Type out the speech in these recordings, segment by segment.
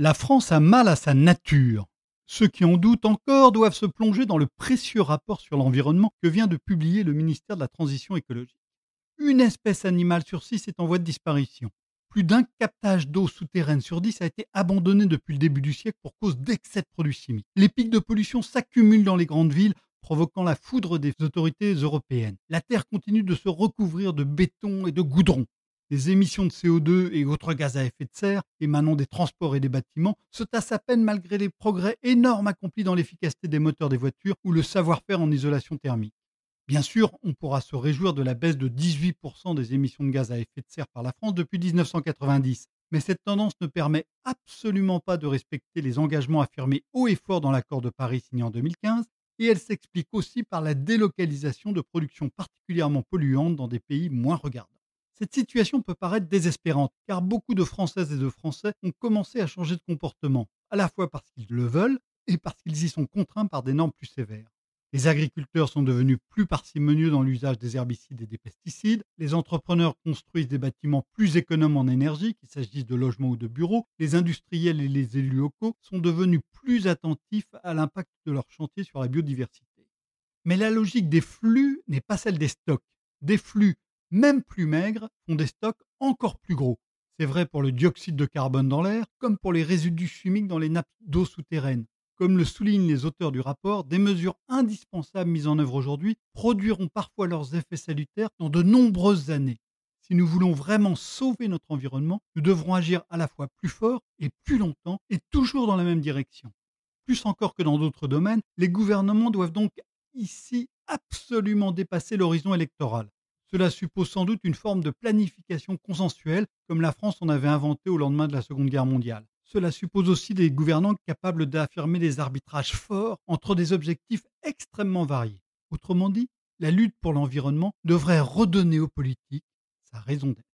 La France a mal à sa nature. Ceux qui en doutent encore doivent se plonger dans le précieux rapport sur l'environnement que vient de publier le ministère de la Transition écologique. Une espèce animale sur six est en voie de disparition. Plus d'un captage d'eau souterraine sur dix a été abandonné depuis le début du siècle pour cause d'excès de produits chimiques. Les pics de pollution s'accumulent dans les grandes villes, provoquant la foudre des autorités européennes. La Terre continue de se recouvrir de béton et de goudron. Les émissions de CO2 et autres gaz à effet de serre émanant des transports et des bâtiments se tassent à peine malgré les progrès énormes accomplis dans l'efficacité des moteurs des voitures ou le savoir-faire en isolation thermique. Bien sûr, on pourra se réjouir de la baisse de 18% des émissions de gaz à effet de serre par la France depuis 1990, mais cette tendance ne permet absolument pas de respecter les engagements affirmés haut et fort dans l'accord de Paris signé en 2015, et elle s'explique aussi par la délocalisation de productions particulièrement polluantes dans des pays moins regardants. Cette situation peut paraître désespérante, car beaucoup de Françaises et de Français ont commencé à changer de comportement, à la fois parce qu'ils le veulent et parce qu'ils y sont contraints par des normes plus sévères. Les agriculteurs sont devenus plus parcimonieux dans l'usage des herbicides et des pesticides. Les entrepreneurs construisent des bâtiments plus économes en énergie, qu'il s'agisse de logements ou de bureaux. Les industriels et les élus locaux sont devenus plus attentifs à l'impact de leur chantier sur la biodiversité. Mais la logique des flux n'est pas celle des stocks. Des flux, même plus maigres, font des stocks encore plus gros. C'est vrai pour le dioxyde de carbone dans l'air, comme pour les résidus chimiques dans les nappes d'eau souterraines. Comme le soulignent les auteurs du rapport, des mesures indispensables mises en œuvre aujourd'hui produiront parfois leurs effets salutaires dans de nombreuses années. Si nous voulons vraiment sauver notre environnement, nous devrons agir à la fois plus fort et plus longtemps et toujours dans la même direction. Plus encore que dans d'autres domaines, les gouvernements doivent donc ici absolument dépasser l'horizon électoral. Cela suppose sans doute une forme de planification consensuelle, comme la France en avait inventé au lendemain de la Seconde Guerre mondiale. Cela suppose aussi des gouvernants capables d'affirmer des arbitrages forts entre des objectifs extrêmement variés. Autrement dit, la lutte pour l'environnement devrait redonner aux politiques sa raison d'être.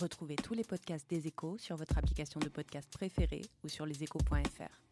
Retrouvez tous les podcasts des échos sur votre application de podcast préférée ou sur leséchos.fr.